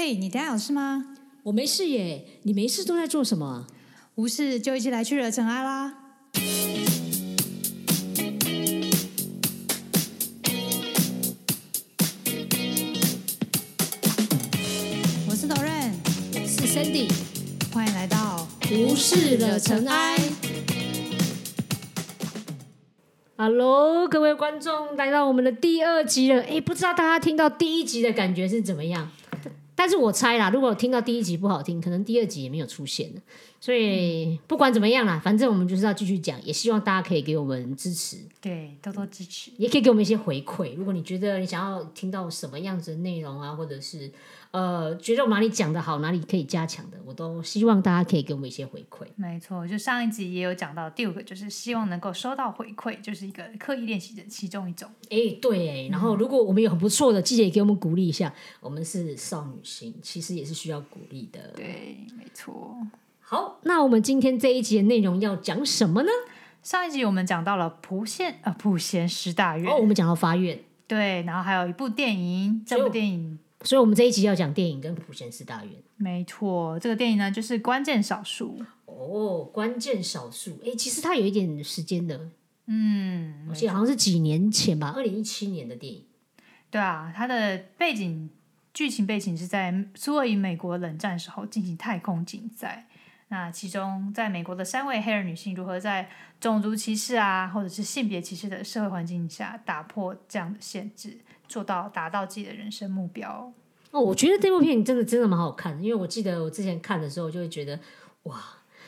嘿，你等下有事吗？我没事耶，你没事都在做什么啊？无事就一起来去惹尘埃啦！我是 Doran，是 Sandy，欢迎来到无事惹尘埃。Hello，各位观众，来到我们的第二集了。哎，不知道大家听到第一集的感觉是怎么样？但是我猜啦，如果听到第一集不好听，可能第二集也没有出现了。所以不管怎么样啦，反正我们就是要继续讲，也希望大家可以给我们支持，对多多支持。也可以给我们一些回馈。如果你觉得你想要听到什么样子的内容啊，或者是呃觉得我哪里讲的好，哪里可以加强的，我都希望大家可以给我们一些回馈。没错，就上一集也有讲到，第五个就是希望能够收到回馈，就是一个刻意练习的其中一种。哎，对哎，然后如果我们有很不错的，记得也给我们鼓励一下。我们是少女心，其实也是需要鼓励的。对，没错。好，那我们今天这一集的内容要讲什么呢？上一集我们讲到了普县呃普贤十大院，哦，我们讲到发愿，对，然后还有一部电影，这部电影，所以我们这一集要讲电影跟普贤十大院。没错，这个电影呢就是关键少数。哦，关键少数，哎，其实它有一点时间的，嗯，我记得好像是几年前吧，二零一七年的电影。对啊，它的背景剧情背景是在苏俄与美国冷战时候进行太空竞赛。那其中，在美国的三位黑人女性如何在种族歧视啊，或者是性别歧视的社会环境下，打破这样的限制，做到达到自己的人生目标？哦，我觉得这部片真的真的蛮好看的，因为我记得我之前看的时候，就会觉得哇，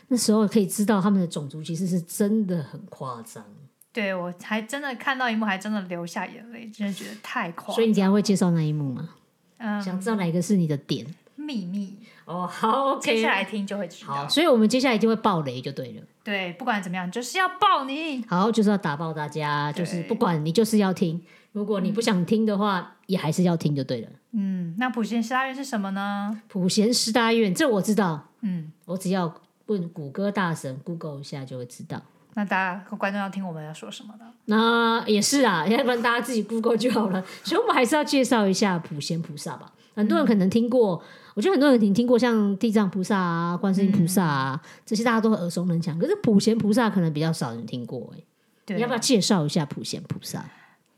那时候可以知道他们的种族歧视是真的很夸张。对我还真的看到一幕，还真的流下眼泪，真的觉得太夸张。所以你等下会介绍那一幕吗？嗯，想知道哪一个是你的点？秘密哦，好，接下来听就会知道。好，所以我们接下来一定会爆雷就对了。对，不管怎么样，就是要爆你。好，就是要打爆大家，就是不管你就是要听，如果你不想听的话，也还是要听就对了。嗯，那普贤师大院是什么呢？普贤师大院，这我知道。嗯，我只要问谷歌大神 Google 一下就会知道。那大家观众要听我们要说什么呢？那也是啊，要不然大家自己 Google 就好了。所以我们还是要介绍一下普贤菩萨吧。很多人可能听过，我觉得很多人听听过像地藏菩萨啊、观世音菩萨啊这些，大家都耳熟能详。可是普贤菩萨可能比较少人听过哎。对，要不要介绍一下普贤菩萨？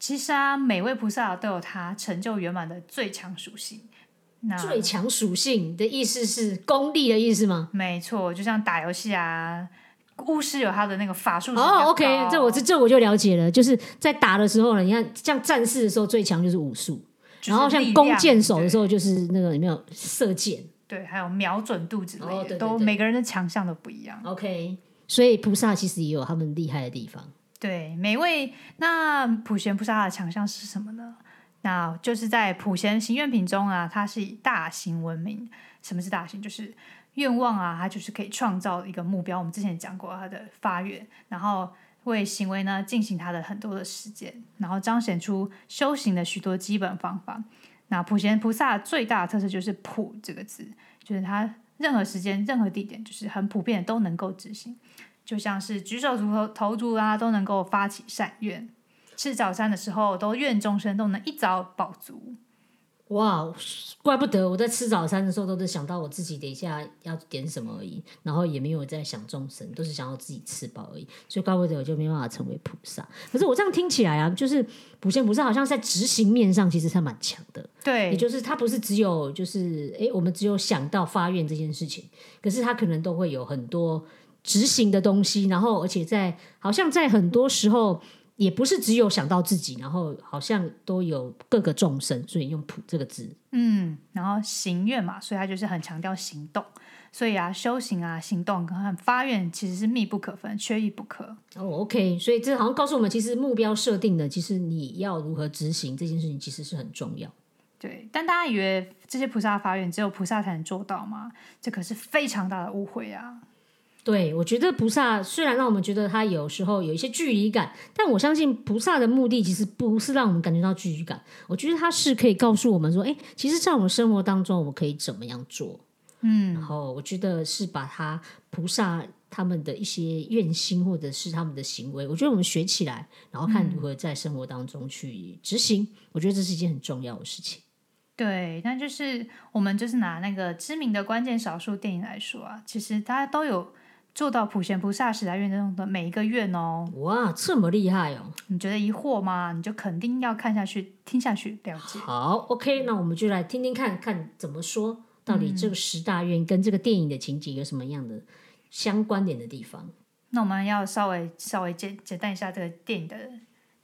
其实啊，每位菩萨都有他成就圆满的最强属性。那最强属性的意思是功力的意思吗？没错，就像打游戏啊，巫师有他的那个法术。哦，OK，这我这这我就了解了。就是在打的时候呢，你看像战士的时候最强就是武术。然后像弓箭手的时候，就是那个有没有射箭？对，还有瞄准度之类的，都每个人的强项都不一样。OK，所以菩萨其实也有他们厉害的地方。对，每位那普贤菩萨的强项是什么呢？那就是在普贤行愿品中啊，它是以大型闻名。什么是大型？就是愿望啊，它就是可以创造一个目标。我们之前讲过它的发愿，然后。为行为呢进行他的很多的实践，然后彰显出修行的许多基本方法。那普贤菩萨最大的特色就是“普”这个字，就是他任何时间、任何地点，就是很普遍都能够执行。就像是举手投投足啊，都能够发起善愿；吃早餐的时候，都愿众生都能一早饱足。哇，怪不得我在吃早餐的时候都是想到我自己等一下要点什么而已，然后也没有在想众生，都是想要自己吃饱而已。所以怪不得我就没办法成为菩萨。可是我这样听起来啊，就是普贤菩萨好像在执行面上其实他蛮强的。对，也就是他不是只有就是哎，我们只有想到发愿这件事情，可是他可能都会有很多执行的东西，然后而且在好像在很多时候。也不是只有想到自己，然后好像都有各个众生，所以用“普”这个字。嗯，然后行愿嘛，所以他就是很强调行动。所以啊，修行啊，行动跟发愿其实是密不可分，缺一不可。哦，OK，所以这好像告诉我们，其实目标设定的，其实你要如何执行这件事情，其实是很重要。对，但大家以为这些菩萨发愿只有菩萨才能做到吗？这可是非常大的误会啊！对，我觉得菩萨虽然让我们觉得他有时候有一些距离感，但我相信菩萨的目的其实不是让我们感觉到距离感。我觉得他是可以告诉我们说，哎，其实，在我们生活当中，我们可以怎么样做？嗯，然后我觉得是把他菩萨他们的一些愿心或者是他们的行为，我觉得我们学起来，然后看如何在生活当中去执行。我觉得这是一件很重要的事情。对，那就是我们就是拿那个知名的关键少数电影来说啊，其实大家都有做到普贤菩萨十大愿中的每一个愿哦。哇，这么厉害哦！你觉得疑惑吗？你就肯定要看下去、听下去了解。好，OK，那我们就来听听看看怎么说，到底这个十大愿跟这个电影的情节有什么样的相关联的地方？那我们要稍微稍微简简单一下这个电影的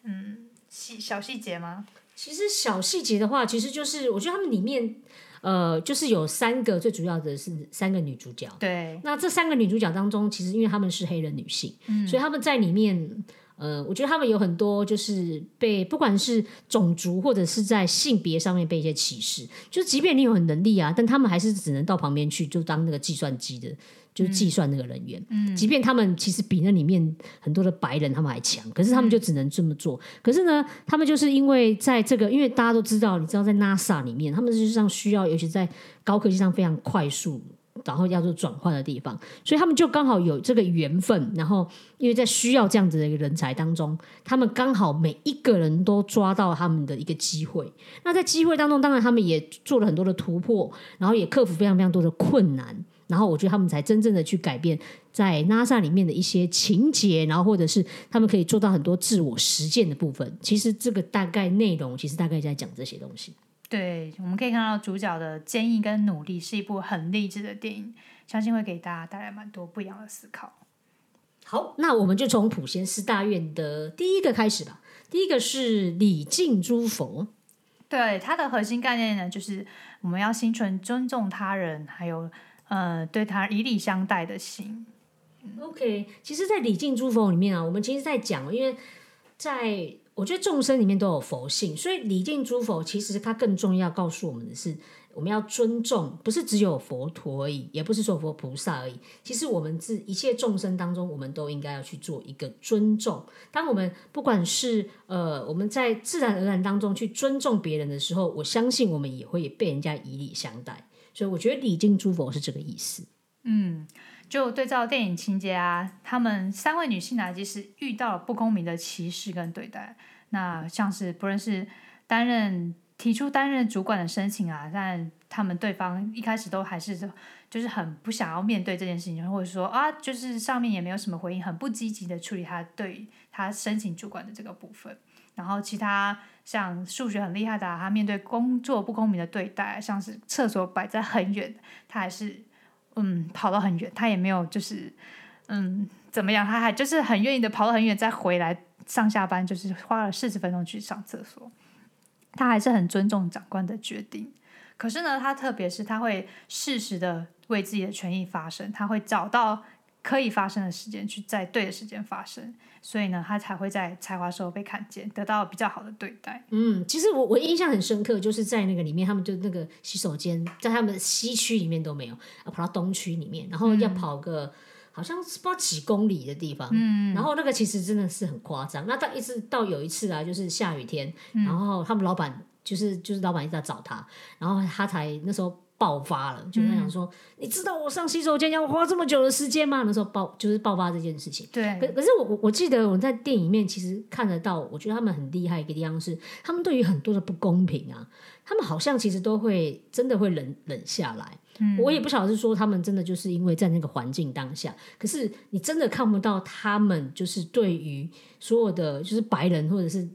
嗯细小细节吗？其实小细节的话，其实就是我觉得他们里面，呃，就是有三个最主要的是三个女主角。对，那这三个女主角当中，其实因为她们是黑人女性，所以她们在里面，呃，我觉得他们有很多就是被不管是种族或者是在性别上面被一些歧视。就即便你有很能力啊，但他们还是只能到旁边去，就当那个计算机的。就是计算那个人员，嗯，即便他们其实比那里面很多的白人他们还强，可是他们就只能这么做。可是呢，他们就是因为在这个，因为大家都知道，你知道在 NASA 里面，他们实际上需要，尤其在高科技上非常快速，然后要做转换的地方，所以他们就刚好有这个缘分。然后，因为在需要这样子的一个人才当中，他们刚好每一个人都抓到他们的一个机会。那在机会当中，当然他们也做了很多的突破，然后也克服非常非常多的困难。然后我觉得他们才真正的去改变在 NASA 里面的一些情节，然后或者是他们可以做到很多自我实践的部分。其实这个大概内容，其实大概在讲这些东西。对，我们可以看到主角的坚毅跟努力是一部很励志的电影，相信会给大家带来蛮多不一样的思考。好，那我们就从普贤寺大院的第一个开始吧。第一个是礼敬诸佛，对它的核心概念呢，就是我们要心存尊重他人，还有。呃，对他以礼相待的心。OK，其实，在礼敬诸佛里面啊，我们其实，在讲，因为在我觉得众生里面都有佛性，所以礼敬诸佛，其实它更重要告诉我们的是，我们要尊重，不是只有佛陀而已，也不是说佛菩萨而已。其实，我们自一切众生当中，我们都应该要去做一个尊重。当我们不管是呃，我们在自然而然当中去尊重别人的时候，我相信我们也会被人家以礼相待。所以我觉得礼敬诸佛是这个意思。嗯，就对照电影情节啊，他们三位女性呢，即使遇到了不公平的歧视跟对待，那像是不论是担任提出担任主管的申请啊，但他们对方一开始都还是就是很不想要面对这件事情，或者说啊，就是上面也没有什么回应，很不积极的处理他对他申请主管的这个部分。然后其他像数学很厉害的，他面对工作不公平的对待，像是厕所摆在很远，他还是嗯跑到很远，他也没有就是嗯怎么样，他还就是很愿意的跑到很远再回来上下班，就是花了四十分钟去上厕所，他还是很尊重长官的决定。可是呢，他特别是他会适时的为自己的权益发声，他会找到可以发生的时间去在对的时间发生。所以呢，他才会在采花时候被看见，得到比较好的对待。嗯，其实我我印象很深刻，就是在那个里面，他们就那个洗手间，在他们的西区里面都没有，要跑到东区里面，然后要跑个好像是不知道几公里的地方。嗯，然后那个其实真的是很夸张。那到一直到有一次啊，就是下雨天，然后他们老板就是就是老板一直在找他，然后他才那时候。爆发了，就在想说，你知道我上洗手间要花这么久的时间吗？那时候爆就是爆发这件事情。对，可可是我我我记得我在电影里面其实看得到，我觉得他们很厉害一个地方是，他们对于很多的不公平啊，他们好像其实都会真的会冷冷下来。嗯，我也不晓得是说他们真的就是因为在那个环境当下，可是你真的看不到他们就是对于所有的就是白人或者是。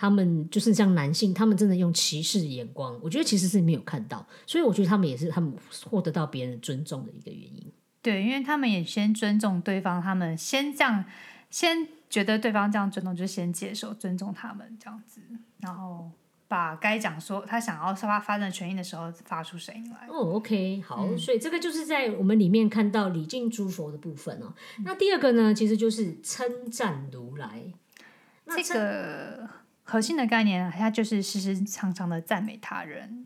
他们就是像男性，他们真的用歧视眼光，我觉得其实是没有看到，所以我觉得他们也是他们获得到别人尊重的一个原因。对，因为他们也先尊重对方，他们先这样，先觉得对方这样尊重，就先接受尊重他们这样子，然后把该讲说他想要发发展权益的时候发出声音来。哦，OK，好，所以这个就是在我们里面看到礼敬诸佛的部分哦。那第二个呢，其实就是称赞如来，这个。核心的概念，它就是时时常常的赞美他人。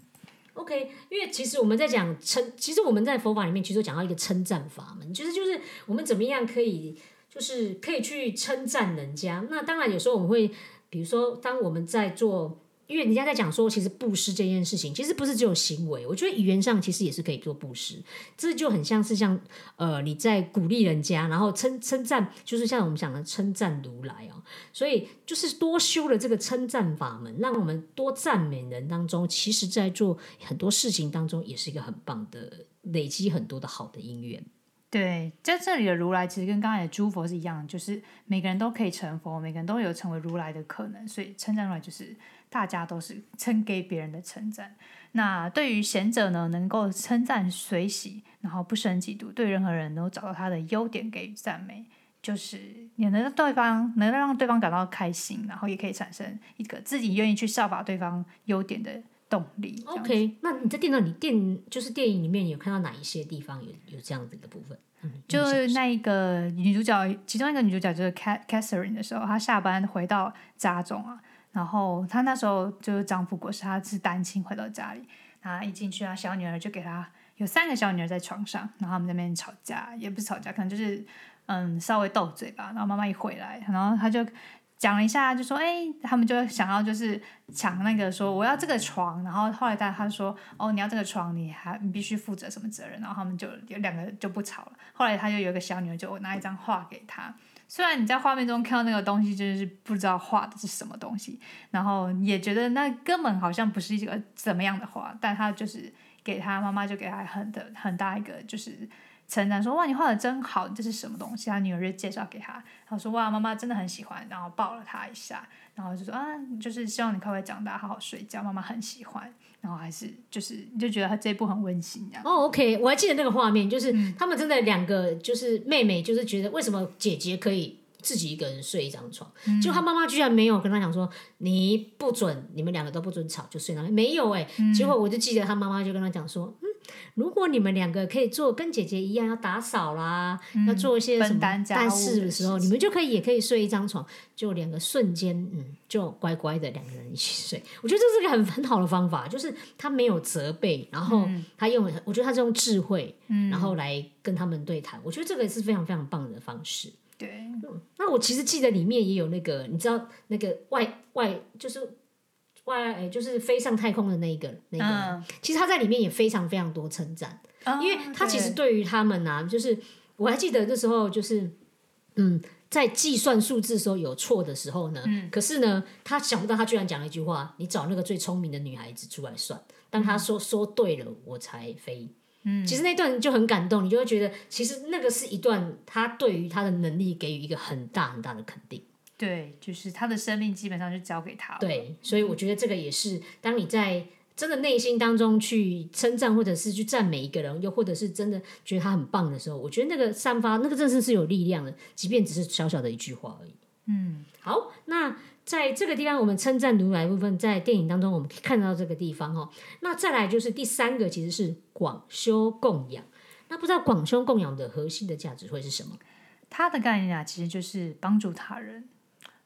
OK，因为其实我们在讲称，其实我们在佛法里面其实讲到一个称赞法门，其实就是我们怎么样可以，就是可以去称赞人家。那当然有时候我们会，比如说当我们在做。因为人家在讲说，其实布施这件事情，其实不是只有行为，我觉得语言上其实也是可以做布施。这就很像是像呃你在鼓励人家，然后称称赞，就是像我们讲的称赞如来啊。所以就是多修了这个称赞法门，让我们多赞美人当中，其实在做很多事情当中，也是一个很棒的累积很多的好的因缘。对，在这里的如来其实跟刚才的诸佛是一样，就是每个人都可以成佛，每个人都有成为如来的可能，所以称赞如来就是大家都是称给别人的称赞。那对于贤者呢，能够称赞随喜，然后不生嫉妒，对任何人都找到他的优点给予赞美，就是也能让对方能让对方感到开心，然后也可以产生一个自己愿意去效法对方优点的。动力。OK，那你在电脑里电就是电影里面有看到哪一些地方有有这样子的部分？嗯，就是那一个女主角，其中一个女主角就是 Catherine 的时候，她下班回到家中啊，然后她那时候就是丈夫过世，她是单亲回到家里，然后一进去啊，小女儿就给她有三个小女儿在床上，然后他们那边吵架，也不是吵架，可能就是嗯稍微斗嘴吧。然后妈妈一回来，然后她就。讲了一下，就说：“哎，他们就想要就是抢那个说我要这个床，然后后来他他说哦你要这个床，你还你必须负责什么责任？然后他们就有两个就不吵了。后来他就有个小女儿就拿一张画给他，虽然你在画面中看到那个东西就是不知道画的是什么东西，然后也觉得那根本好像不是一个怎么样的画，但他就是给他妈妈就给他很的很大一个就是。”称赞说：“哇，你画的真好！这是什么东西？”他女儿就介绍给他，他说：“哇，妈妈真的很喜欢。”然后抱了他一下，然后就说：“啊，就是希望你快快长大，好好睡觉。妈妈很喜欢。”然后还是就是你就觉得他这一部很温馨这样。哦，OK，我还记得那个画面，就是他们真的两个就是妹妹，就是觉得为什么姐姐可以自己一个人睡一张床，就他妈妈居然没有跟他讲说：“你不准，你们两个都不准吵，就睡那里。”没有哎，结果我就记得他妈妈就跟他讲说：“嗯。”如果你们两个可以做跟姐姐一样要打扫啦，要做一些什么干事的时候，你们就可以也可以睡一张床，就两个瞬间，嗯，就乖乖的两个人一起睡。我觉得这是个很很好的方法，就是他没有责备，然后他用，我觉得他是用智慧，嗯然后来跟他们对谈。我觉得这个是非常非常棒的方式。对，那我其实记得里面也有那个，你知道那个外外就是。外就是飞上太空的那一个那个，其实他在里面也非常非常多称赞，因为他其实对于他们啊，就是我还记得那时候就是嗯，在计算数字的时候有错的时候呢，可是呢，他想不到他居然讲了一句话：“你找那个最聪明的女孩子出来算。”当他说说对了，我才飞。嗯，其实那段就很感动，你就会觉得其实那个是一段他对于他的能力给予一个很大很大的肯定。对，就是他的生命基本上就交给他了。对，所以我觉得这个也是，当你在真的内心当中去称赞，或者是去赞美一个人，又或者是真的觉得他很棒的时候，我觉得那个散发那个真的是有力量的，即便只是小小的一句话而已。嗯，好，那在这个地方，我们称赞如来部分，在电影当中我们可以看到这个地方哦。那再来就是第三个，其实是广修供养。那不知道广修供养的核心的价值会是什么？它的概念啊，其实就是帮助他人。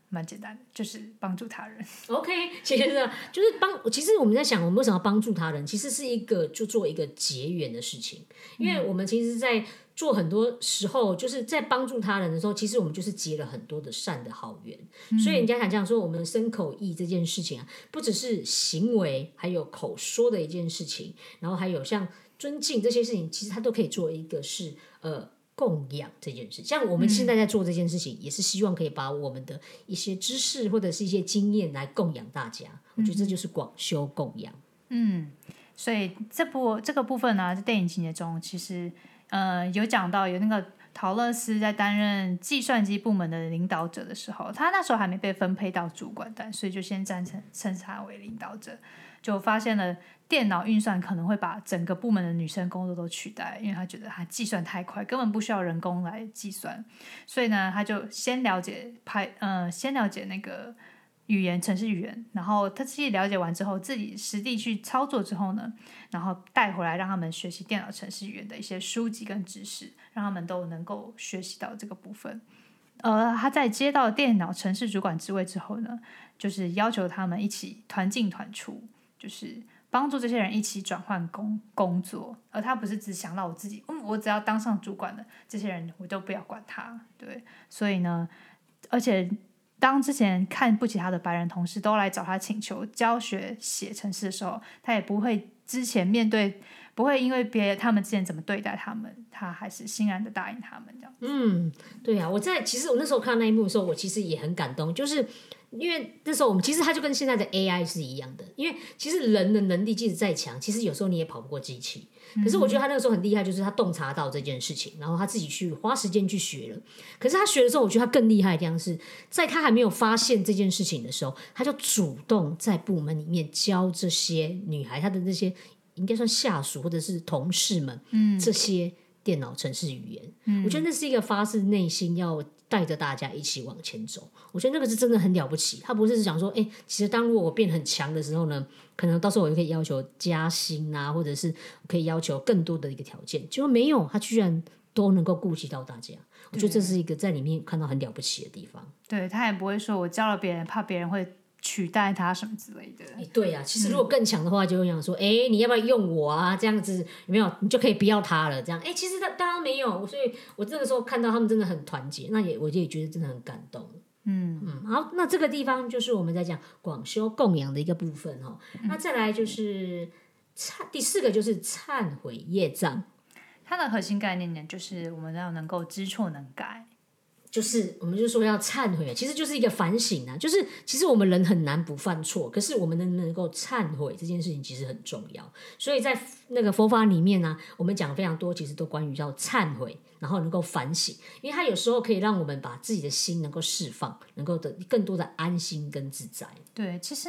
蛮简单的，就是帮助他人。OK，其实呢就是帮。其实我们在想，我们为什么要帮助他人？其实是一个就做一个结缘的事情。因为我们其实，在做很多时候，就是在帮助他人的时候，其实我们就是结了很多的善的好缘。所以人家想这样说，我们身口意这件事情啊，不只是行为，还有口说的一件事情，然后还有像尊敬这些事情，其实它都可以做一个是呃。供养这件事，像我们现在在做这件事情，也是希望可以把我们的一些知识或者是一些经验来供养大家。我觉得这就是广修供养。嗯，所以这部这个部分呢，在电影情节中，其实呃有讲到有那个陶乐斯在担任计算机部门的领导者的时候，他那时候还没被分配到主管但所以就先暂成称他为领导者，就发现了。电脑运算可能会把整个部门的女生工作都取代，因为他觉得他计算太快，根本不需要人工来计算。所以呢，他就先了解拍，呃，先了解那个语言，程式语言。然后他自己了解完之后，自己实地去操作之后呢，然后带回来让他们学习电脑程式语言的一些书籍跟知识，让他们都能够学习到这个部分。而他在接到电脑程式主管职位之后呢，就是要求他们一起团进团出，就是。帮助这些人一起转换工工作，而他不是只想到我自己，嗯，我只要当上主管的这些人，我都不要管他，对，所以呢，而且当之前看不起他的白人同事都来找他请求教学写程式的时候，他也不会之前面对，不会因为别他们之前怎么对待他们，他还是欣然的答应他们这样。嗯，对啊，我在其实我那时候看那一幕的时候，我其实也很感动，就是因为那时候我们其实它就跟现在的 AI 是一样的，因为其实人的能力即使再强，其实有时候你也跑不过机器。可是我觉得他那个时候很厉害，就是他洞察到这件事情，然后他自己去花时间去学了。可是他学的时候，我觉得他更厉害的地方是在他还没有发现这件事情的时候，他就主动在部门里面教这些女孩，他的那些应该算下属或者是同事们，嗯，这些电脑程式语言。嗯，我觉得那是一个发自内心要带着大家一起往前走。我觉得那个是真的很了不起。他不是想说，哎，其实当如果我变很强的时候呢？可能到时候我就可以要求加薪啊，或者是可以要求更多的一个条件，结果没有，他居然都能够顾及到大家。我觉得这是一个在里面看到很了不起的地方。对他也不会说我教了别人，怕别人会取代他什么之类的。哎，对呀，其实如果更强的话，就会想说，哎，你要不要用我啊？这样子有没有？你 就可以不要他了。这样，哎，其实他当然没有。所以我这个时候看到他们真的很团结，那也我就也觉得真的很感动。嗯嗯，好，那这个地方就是我们在讲广修供养的一个部分哈。那再来就是忏，第四个就是忏悔业障。它的核心概念呢，就是我们要能够知错能改。就是我们就说要忏悔，其实就是一个反省啊。就是其实我们人很难不犯错，可是我们能不能够忏悔这件事情其实很重要。所以在那个佛法里面呢，我们讲非常多，其实都关于叫忏悔，然后能够反省，因为它有时候可以让我们把自己的心能够释放，能够得更多的安心跟自在。对，其实。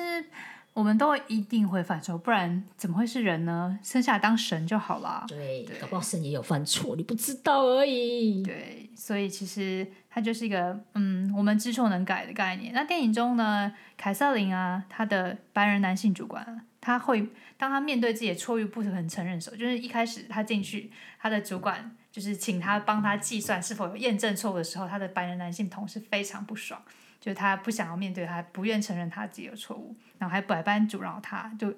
我们都一定会犯错，不然怎么会是人呢？生下来当神就好了。对，搞不好神也有犯错，你不知道而已。对，所以其实它就是一个嗯，我们知错能改的概念。那电影中呢，凯瑟琳啊，他的白人男性主管，他会当他面对自己的错误不肯承认的时候，就是一开始他进去，他的主管就是请他帮他计算是否有验证错误的时候，他的白人男性同事非常不爽。就是他不想要面对，他不愿承认他自己的错误，然后还百般阻挠他，就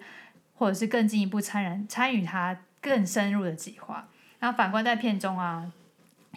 或者是更进一步参然参与他更深入的计划。然后反观在片中啊，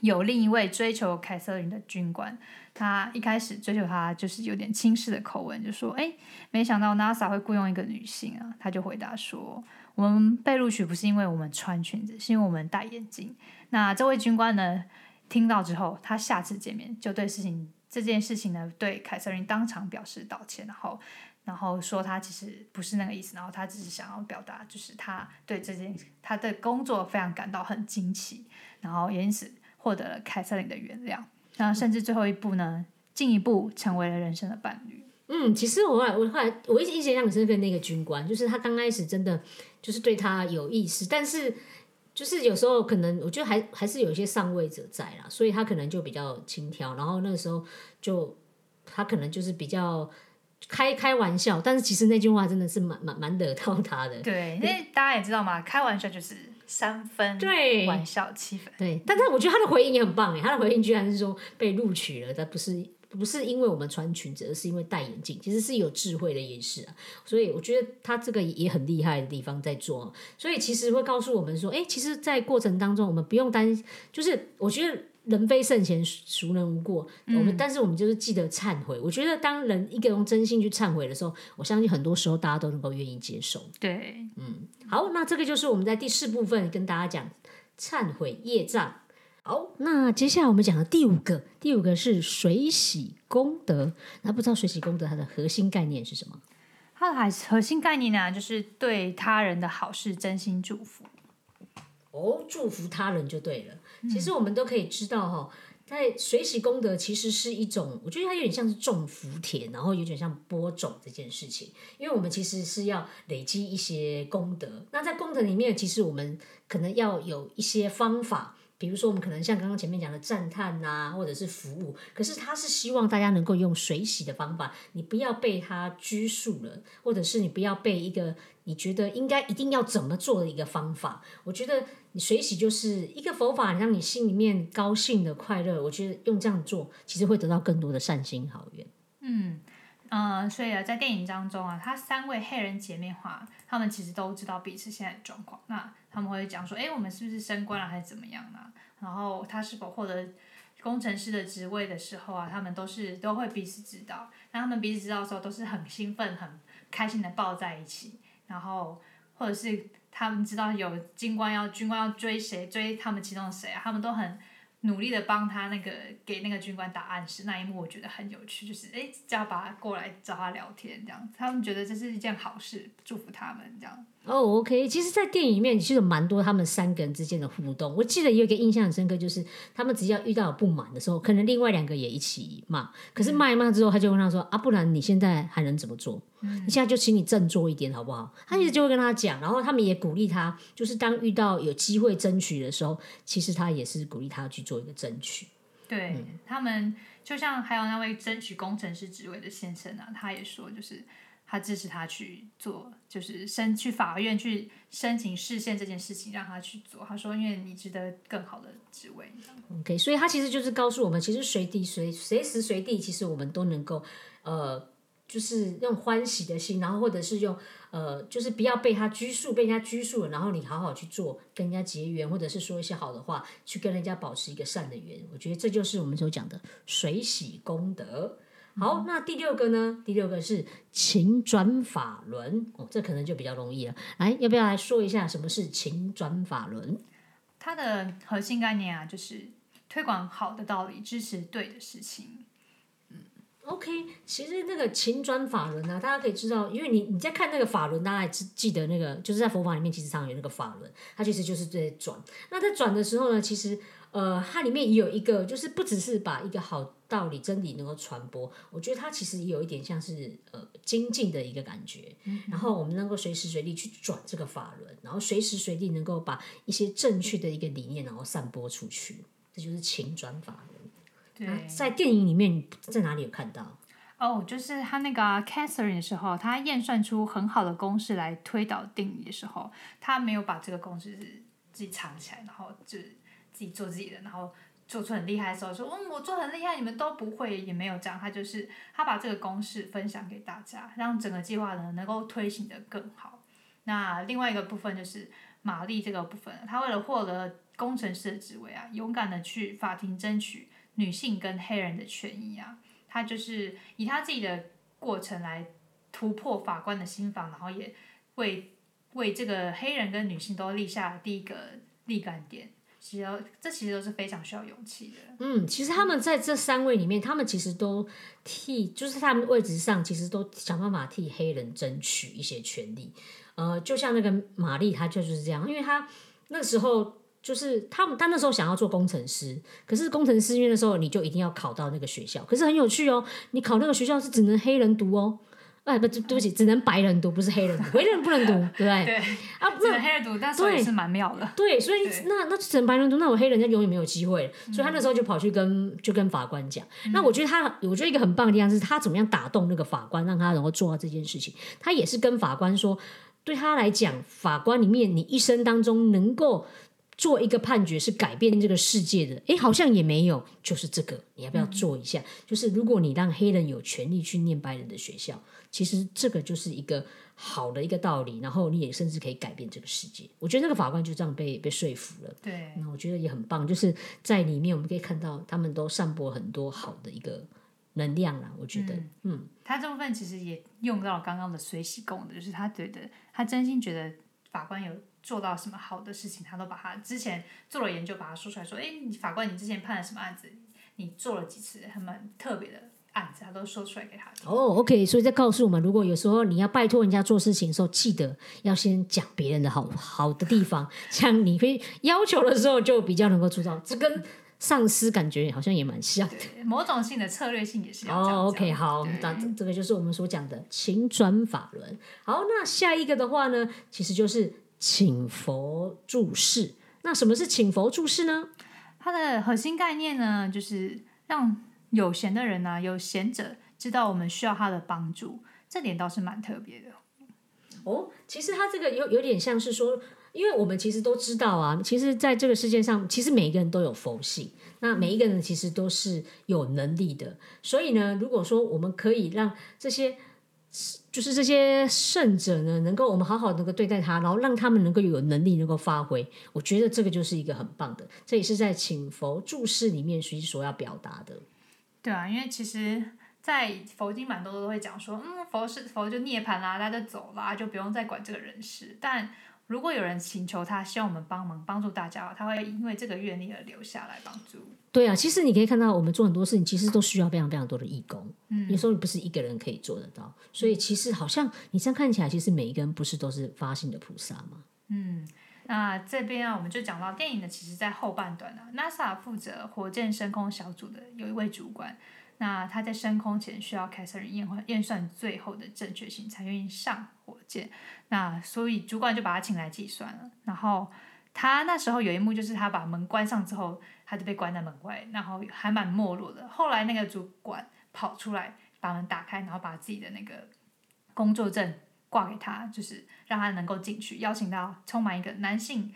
有另一位追求凯瑟琳的军官，他一开始追求她就是有点轻视的口吻，就说：“哎，没想到 NASA 会雇佣一个女性啊。”他就回答说：“我们被录取不是因为我们穿裙子，是因为我们戴眼镜。”那这位军官呢，听到之后，他下次见面就对事情。这件事情呢，对凯瑟琳当场表示道歉，然后，然后说他其实不是那个意思，然后他只是想要表达，就是他对这件他的工作非常感到很惊奇，然后因此获得了凯瑟琳的原谅，然后甚至最后一步呢，进一步成为了人生的伴侣。嗯，其实我后来我后来我一直印象很深刻那个军官，就是他刚开始真的就是对他有意思，但是。就是有时候可能，我觉得还还是有一些上位者在啦，所以他可能就比较轻佻，然后那个时候就他可能就是比较开开玩笑，但是其实那句话真的是蛮蛮蛮惹到他的。对，因为大家也知道嘛，开玩笑就是三分对玩笑七分。对，但是我觉得他的回应也很棒哎，他的回应居然是说被录取了，但不是。不是因为我们穿裙子，而是因为戴眼镜，其实是有智慧的掩饰啊。所以我觉得他这个也很厉害的地方在做。所以其实会告诉我们说，哎，其实，在过程当中，我们不用担心，就是我觉得人非圣贤，孰能无过？我们但是我们就是记得忏悔。我觉得当人一个用真心去忏悔的时候，我相信很多时候大家都能够愿意接受。对，嗯，好，那这个就是我们在第四部分跟大家讲忏悔业障。好，那接下来我们讲的第五个，第五个是水洗功德。那不知道水洗功德它的核心概念是什么？它的核核心概念呢，就是对他人的好事真心祝福。哦，祝福他人就对了。其实我们都可以知道哈，在水洗功德其实是一种，我觉得它有点像是种福田，然后有点像播种这件事情。因为我们其实是要累积一些功德。那在功德里面，其实我们可能要有一些方法。比如说，我们可能像刚刚前面讲的赞叹呐，或者是服务，可是他是希望大家能够用水洗的方法，你不要被他拘束了，或者是你不要被一个你觉得应该一定要怎么做的一个方法。我觉得你水洗就是一个佛法，让你心里面高兴的快乐。我觉得用这样做，其实会得到更多的善心好缘。嗯。嗯，所以啊，在电影当中啊，他三位黑人姐妹花，他们其实都知道彼此现在的状况。那他们会讲说，哎，我们是不是升官了，还是怎么样呢？然后他是否获得工程师的职位的时候啊，他们都是都会彼此知道，那他们彼此知道的时候都是很兴奋、很开心的抱在一起，然后或者是他们知道有军官要军官要追谁，追他们其中的谁啊，他们都很努力的帮他那个给那个军官打暗示，那一幕我觉得很有趣，就是哎叫把他过来找他聊天这样，他们觉得这是一件好事，祝福他们这样。哦，OK，其实，在电影里面其实有蛮多他们三个人之间的互动。我记得有一个印象很深刻，就是他们只要遇到有不满的时候，可能另外两个也一起骂。可是骂一骂之后，他就问他说：“啊，不然你现在还能怎么做？你现在就请你振作一点，好不好？”他一直就会跟他讲，然后他们也鼓励他，就是当遇到有机会争取的时候，其实他也是鼓励他去做一个争取。对他们，就像还有那位争取工程师职位的先生啊，他也说，就是他支持他去做，就是申去法院去申请视线这件事情，让他去做。他说，因为你值得更好的职位。OK，所以他其实就是告诉我们，其实随地随随时随地，其实我们都能够呃，就是用欢喜的心，然后或者是用呃，就是不要被他拘束，被人家拘束了，然后你好好去做，跟人家结缘，或者是说一些好的话，去跟人家保持一个善的缘。我觉得这就是我们所讲的水洗功德。好，那第六个呢？第六个是勤转法轮哦，这可能就比较容易了。来，要不要来说一下什么是勤转法轮？它的核心概念啊，就是推广好的道理，支持对的事情。OK，其实那个勤转法轮啊，大家可以知道，因为你你在看那个法轮，大家还记记得那个，就是在佛法里面其实常有那个法轮，它其实就是在转。那在转的时候呢，其实呃，它里面也有一个，就是不只是把一个好道理真理能够传播，我觉得它其实也有一点像是呃精进的一个感觉。然后我们能够随时随地去转这个法轮，然后随时随地能够把一些正确的一个理念，然后散播出去，这就是勤转法轮。对，在电影里面你在哪里有看到？哦，就是他那个啊 Catherine 的时候，他验算出很好的公式来推导定理的时候，他没有把这个公式是自己藏起来，然后就是自己做自己的，然后做出很厉害的时候说，嗯，我做很厉害，你们都不会，也没有这样，他就是他把这个公式分享给大家，让整个计划呢能够推行的更好。那另外一个部分就是玛丽这个部分，她为了获得工程师的职位啊，勇敢的去法庭争取女性跟黑人的权益啊。他就是以他自己的过程来突破法官的心防，然后也为为这个黑人跟女性都立下第一个立竿点。其实这其实都是非常需要勇气的。嗯，其实他们在这三位里面，他们其实都替，就是他们位置上，其实都想办法替黑人争取一些权利。呃，就像那个玛丽，她就是这样，因为她那时候就是他们，她那时候想要做工程师，可是工程师因为那时候你就一定要考到那个学校，可是很有趣哦，你考那个学校是只能黑人读哦。哎，不，对不起，只能白人读，不是黑人读，黑人不能读，对不对？对啊，只能黑人读，但是也是蛮妙的。对，所以那那只能白人读，那我黑人就永远没有机会了。所以他那时候就跑去跟就跟法官讲。那我觉得他，我觉得一个很棒的地方是他怎么样打动那个法官，让他能够做到这件事情。他也是跟法官说，对他来讲，法官里面你一生当中能够做一个判决是改变这个世界的，诶，好像也没有，就是这个，你要不要做一下？就是如果你让黑人有权利去念白人的学校，其实这个就是一个好的一个道理，然后你也甚至可以改变这个世界。我觉得那个法官就这样被被说服了。对，那我觉得也很棒，就是在里面我们可以看到他们都散播很多好的一个能量啦。我觉得，嗯，他这部分其实也用到了刚刚的随喜功的，就是他觉得他真心觉得法官有做到什么好的事情，他都把他之前做了研究，把它说出来说，哎，你法官你之前判了什么案子，你做了几次很蛮特别的案子，他都说出来给他听。哦，OK，所以在告诉我们，如果有时候你要拜托人家做事情的时候，记得要先讲别人的好好的地方，这样你会要求的时候就比较能够做到。这跟上司感觉好像也蛮像的。某种性的策略性也是哦，OK，好对，那这这个就是我们所讲的请转法轮。好，那下一个的话呢，其实就是请佛注释。那什么是请佛注释呢？它的核心概念呢，就是让有闲的人呢、有闲者知道我们需要他的帮助，这点倒是蛮特别的。哦，其实它这个有有点像是说，因为我们其实都知道啊，其实在这个世界上，其实每一个人都有佛性，那每一个人其实都是有能力的。所以呢，如果说我们可以让这些就是这些圣者呢，能够我们好好能够对待他，然后让他们能够有能力能够发挥，我觉得这个就是一个很棒的，这也是在请佛注释里面其实所要表达的。对啊，因为其实，在佛经蛮多都会讲说，嗯，佛是佛就涅槃啦，他就走啦，就不用再管这个人事。但如果有人请求他，希望我们帮忙帮助大家，他会因为这个愿力而留下来帮助。对啊，其实你可以看到，我们做很多事情，其实都需要非常非常多的义工。嗯，有时候不是一个人可以做得到，所以其实好像你这样看起来，其实每一个人不是都是发心的菩萨吗？嗯，那这边啊，我们就讲到电影的，其实在后半段啊，NASA 负责火箭升空小组的有一位主管，那他在升空前需要凯瑟琳验验算最后的正确性，才愿意上火箭。那所以主管就把他请来计算了，然后他那时候有一幕就是他把门关上之后。他就被关在门外，然后还蛮没落的。后来那个主管跑出来把门打开，然后把自己的那个工作证挂给他，就是让他能够进去，邀请到充满一个男性、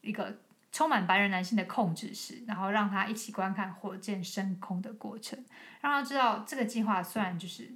一个充满白人男性的控制室，然后让他一起观看火箭升空的过程，让他知道这个计划虽然就是。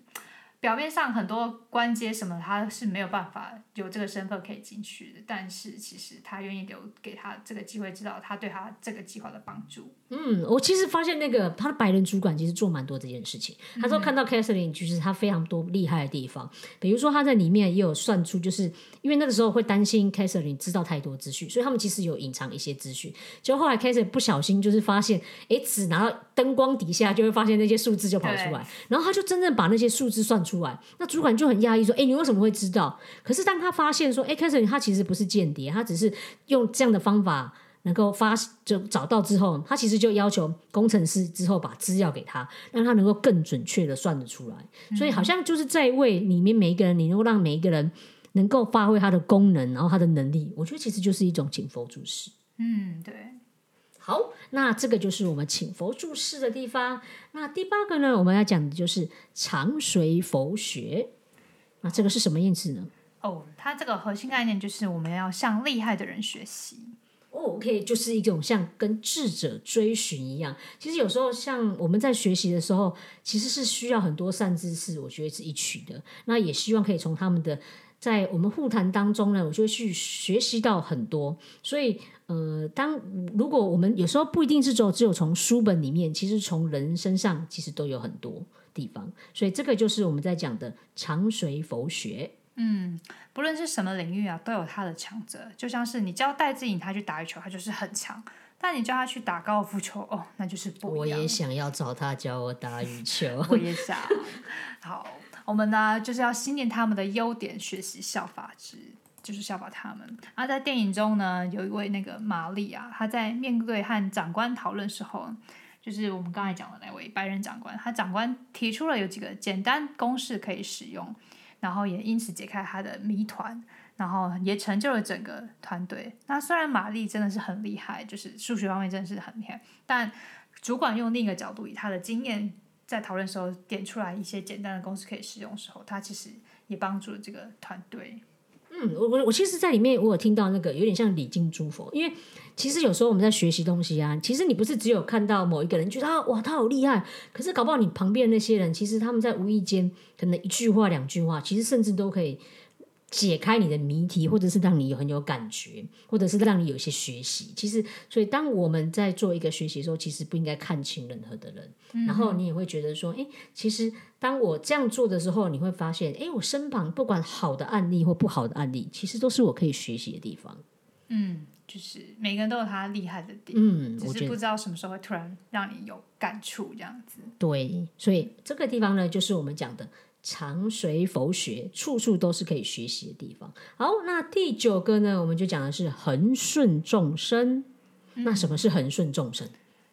表面上很多关阶什么他是没有办法有这个身份可以进去的，但是其实他愿意留给他这个机会，知道他对他这个计划的帮助。嗯，我其实发现那个他的白人主管其实做蛮多这件事情。他说看到 Catherine 就是他非常多厉害的地方，比如说他在里面也有算出，就是因为那个时候会担心 Catherine 知道太多资讯，所以他们其实有隐藏一些资讯。就后来 Catherine 不小心就是发现，哎，只拿到灯光底下就会发现那些数字就跑出来，然后他就真正把那些数字算出。来，那主管就很压抑，说：“哎，你为什么会知道？”可是当他发现说：“哎，凯瑟琳他其实不是间谍，他只是用这样的方法能够发就找到之后，他其实就要求工程师之后把资料给他，让他能够更准确的算得出来。所以好像就是在为里面每一个人，你能够让每一个人能够发挥他的功能，然后他的能力，我觉得其实就是一种请佛注释。嗯，对。好，那这个就是我们请佛注释的地方。那第八个呢，我们要讲的就是长随佛学。那这个是什么意思呢？哦，它这个核心概念就是我们要向厉害的人学习。哦，OK，就是一种像跟智者追寻一样。其实有时候像我们在学习的时候，其实是需要很多善知识，我觉得是一取的。那也希望可以从他们的在我们互谈当中呢，我就会去学习到很多。所以。呃，当如果我们有时候不一定是只有只有从书本里面，其实从人身上其实都有很多地方，所以这个就是我们在讲的长随佛学。嗯，不论是什么领域啊，都有他的强者。就像是你教戴志颖他去打羽球，他就是很强；但你叫他去打高尔夫球，哦，那就是不一样。我也想要找他教我打羽 球，我也想。好，我们呢就是要心念他们的优点，学习效法之。就是效法他们。而在电影中呢，有一位那个玛丽啊，她在面对和长官讨论时候，就是我们刚才讲的那位白人长官，他长官提出了有几个简单公式可以使用，然后也因此解开他的谜团，然后也成就了整个团队。那虽然玛丽真的是很厉害，就是数学方面真的是很厉害，但主管用另一个角度，以他的经验在讨论时候点出来一些简单的公式可以使用的时候，他其实也帮助了这个团队。我我我其实，在里面我有听到那个有点像礼敬诸佛，因为其实有时候我们在学习东西啊，其实你不是只有看到某一个人觉得哇他好厉害，可是搞不好你旁边那些人，其实他们在无意间可能一句话两句话，其实甚至都可以。解开你的谜题，或者是让你有很有感觉，或者是让你有一些学习。其实，所以当我们在做一个学习的时候，其实不应该看清任何的人。然后你也会觉得说，哎，其实当我这样做的时候，你会发现，哎，我身旁不管好的案例或不好的案例，其实都是我可以学习的地方。嗯，就是每个人都有他厉害的点，嗯，只是不知道什么时候会突然让你有感触这样子。对，所以这个地方呢，就是我们讲的。常随佛学，处处都是可以学习的地方。好，那第九个呢，我们就讲的是恒顺众生。那什么是恒顺众生？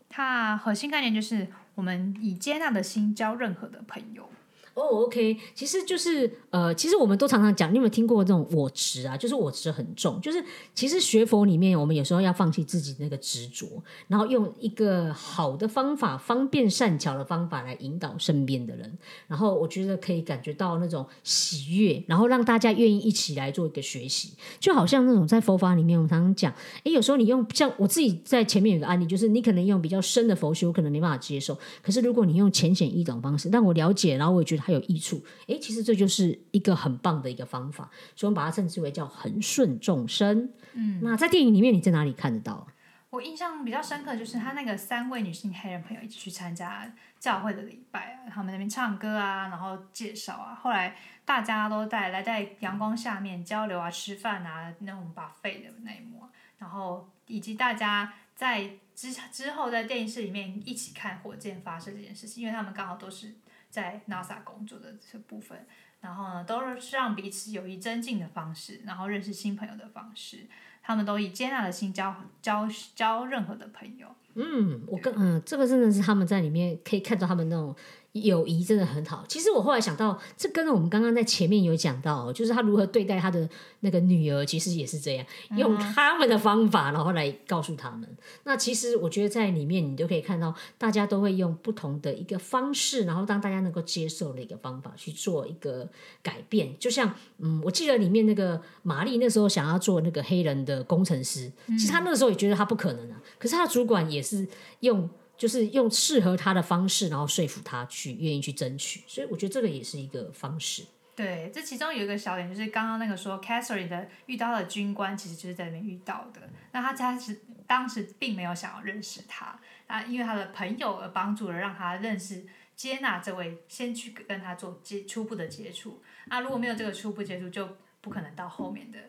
它核心概念就是我们以接纳的心交任何的朋友。哦，OK，其实就是呃，其实我们都常常讲，你有没有听过这种我执啊？就是我执很重，就是其实学佛里面，我们有时候要放弃自己那个执着，然后用一个好的方法、方便善巧的方法来引导身边的人，然后我觉得可以感觉到那种喜悦，然后让大家愿意一起来做一个学习，就好像那种在佛法里面，我们常常讲，诶，有时候你用像我自己在前面有个案例，就是你可能用比较深的佛学，我可能没办法接受，可是如果你用浅显易懂方式，让我了解，然后我也觉得。还有益处。诶，其实这就是一个很棒的一个方法，所以我们把它称之为叫恒顺众生。嗯，那在电影里面你在哪里看得到？我印象比较深刻就是他那个三位女性黑人朋友一起去参加教会的礼拜啊，他们那边唱歌啊，然后介绍啊，后来大家都在来在阳光下面交流啊、吃饭啊，那种把费的那一幕，然后以及大家在之之后在电视里面一起看火箭发射这件事情，因为他们刚好都是在 NASA 工作的这部分，然后呢都是让彼此友谊增进的方式，然后认识新朋友的方式。他们都以接纳的心交交交任何的朋友。嗯，我跟嗯，这个真的是他们在里面可以看到他们那种。友谊真的很好。其实我后来想到，这跟我们刚刚在前面有讲到，就是他如何对待他的那个女儿，其实也是这样，用他们的方法，然后来告诉他们。那其实我觉得在里面，你就可以看到，大家都会用不同的一个方式，然后当大家能够接受的一个方法去做一个改变。就像嗯，我记得里面那个玛丽那时候想要做那个黑人的工程师，其实他那个时候也觉得他不可能啊，可是他的主管也是用。就是用适合他的方式，然后说服他去愿意去争取，所以我觉得这个也是一个方式。对，这其中有一个小点，就是刚刚那个说，Catherine 的遇到的军官，其实就是在那边遇到的。那他他是当时并没有想要认识他，啊，因为他的朋友而帮助了让他认识、接纳这位，先去跟他做接初步的接触。啊，如果没有这个初步接触，就不可能到后面的。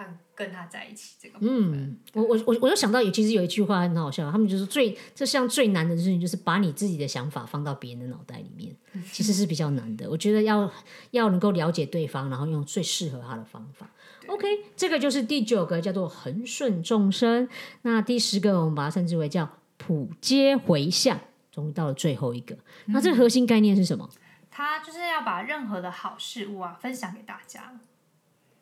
他跟他在一起这个嗯，我我我我又想到有其实有一句话很好笑，他们就是最这项最难的事情就是把你自己的想法放到别人的脑袋里面，其实是比较难的。我觉得要要能够了解对方，然后用最适合他的方法。OK，这个就是第九个叫做恒顺众生。那第十个我们把它称之为叫普皆回向。终于到了最后一个，那这个核心概念是什么？他就是要把任何的好事物啊分享给大家。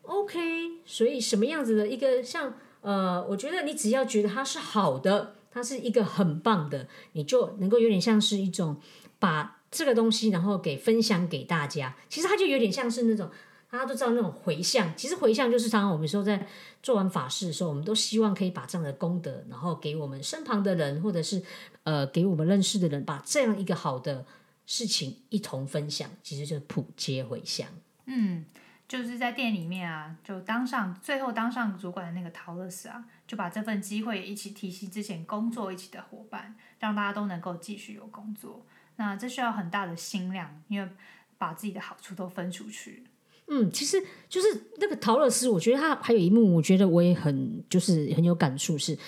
OK，所以什么样子的一个像呃，我觉得你只要觉得它是好的，它是一个很棒的，你就能够有点像是一种把这个东西然后给分享给大家。其实它就有点像是那种大家都知道那种回向。其实回向就是常常我们说在做完法事的时候，我们都希望可以把这样的功德，然后给我们身旁的人，或者是呃给我们认识的人，把这样一个好的事情一同分享，其实就是普皆回向。嗯。就是在店里面啊，就当上最后当上主管的那个陶乐斯啊，就把这份机会一起提携之前工作一起的伙伴，让大家都能够继续有工作。那这需要很大的心量，因为把自己的好处都分出去。嗯，其实就是那个陶乐斯，我觉得他还有一幕，我觉得我也很就是很有感触，是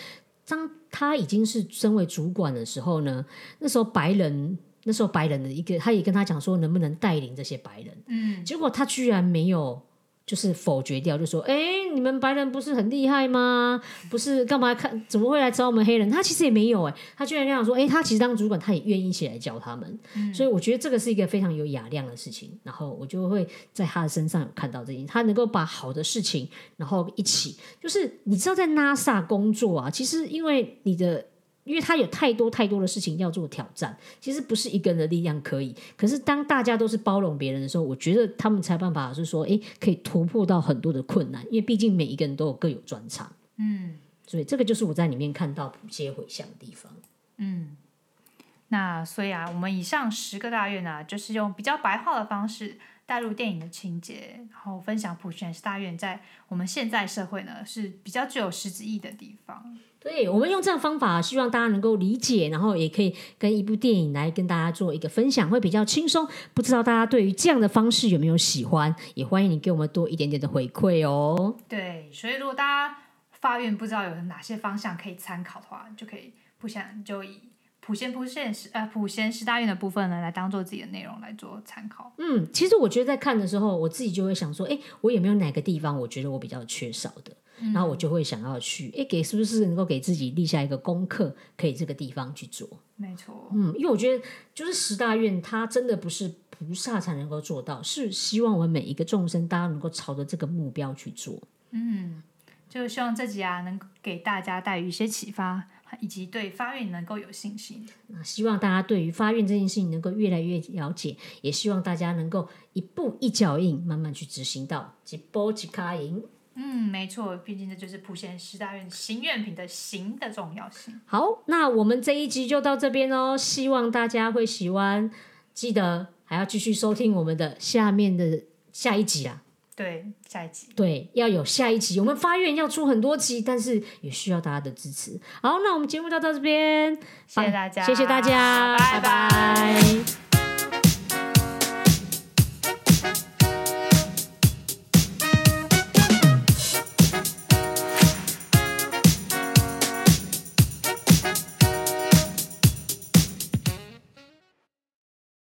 当他已经是身为主管的时候呢，那时候白人。那时候白人的一个，他也跟他讲说，能不能带领这些白人？嗯，结果他居然没有，就是否决掉，就说：“哎，你们白人不是很厉害吗？不是干嘛看？怎么会来找我们黑人？”他其实也没有，哎，他居然这样说：“哎，他其实当主管，他也愿意一起来教他们。”所以我觉得这个是一个非常有雅量的事情。然后我就会在他的身上有看到这些，他能够把好的事情，然后一起，就是你知道，在 NASA 工作啊，其实因为你的。因为他有太多太多的事情要做挑战，其实不是一个人的力量可以。可是当大家都是包容别人的时候，我觉得他们才办法是说，哎，可以突破到很多的困难。因为毕竟每一个人都有各有专长，嗯，所以这个就是我在里面看到普皆回向的地方。嗯，那所以啊，我们以上十个大愿呢，就是用比较白话的方式带入电影的情节，然后分享普贤大愿在我们现在社会呢是比较具有实质意义的地方。对，我们用这样方法，希望大家能够理解，然后也可以跟一部电影来跟大家做一个分享，会比较轻松。不知道大家对于这样的方式有没有喜欢？也欢迎你给我们多一点点的回馈哦。对，所以如果大家发愿不知道有哪些方向可以参考的话，就可以不想就以普贤普现实呃普贤十大愿的部分呢，来当做自己的内容来做参考。嗯，其实我觉得在看的时候，我自己就会想说，哎，我有没有哪个地方我觉得我比较缺少的？然后我就会想要去，哎，给是不是能够给自己立下一个功课，可以这个地方去做？没错，嗯，因为我觉得就是十大愿，它真的不是菩萨才能够做到，是希望我们每一个众生，大家能够朝着这个目标去做。嗯，就希望这集啊，能给大家带来一些启发，以及对发愿能够有信心。那希望大家对于发愿这件事情能够越来越了解，也希望大家能够一步一脚印，慢慢去执行到一波一卡赢。嗯，没错，毕竟这就是普贤十大愿行愿品的行的重要性。好，那我们这一集就到这边哦，希望大家会喜欢记得还要继续收听我们的下面的下一集啊。对，下一集。对，要有下一集。我们发愿要出很多集，但是也需要大家的支持。好，那我们节目就到这边，谢谢大家谢谢大家，拜拜拜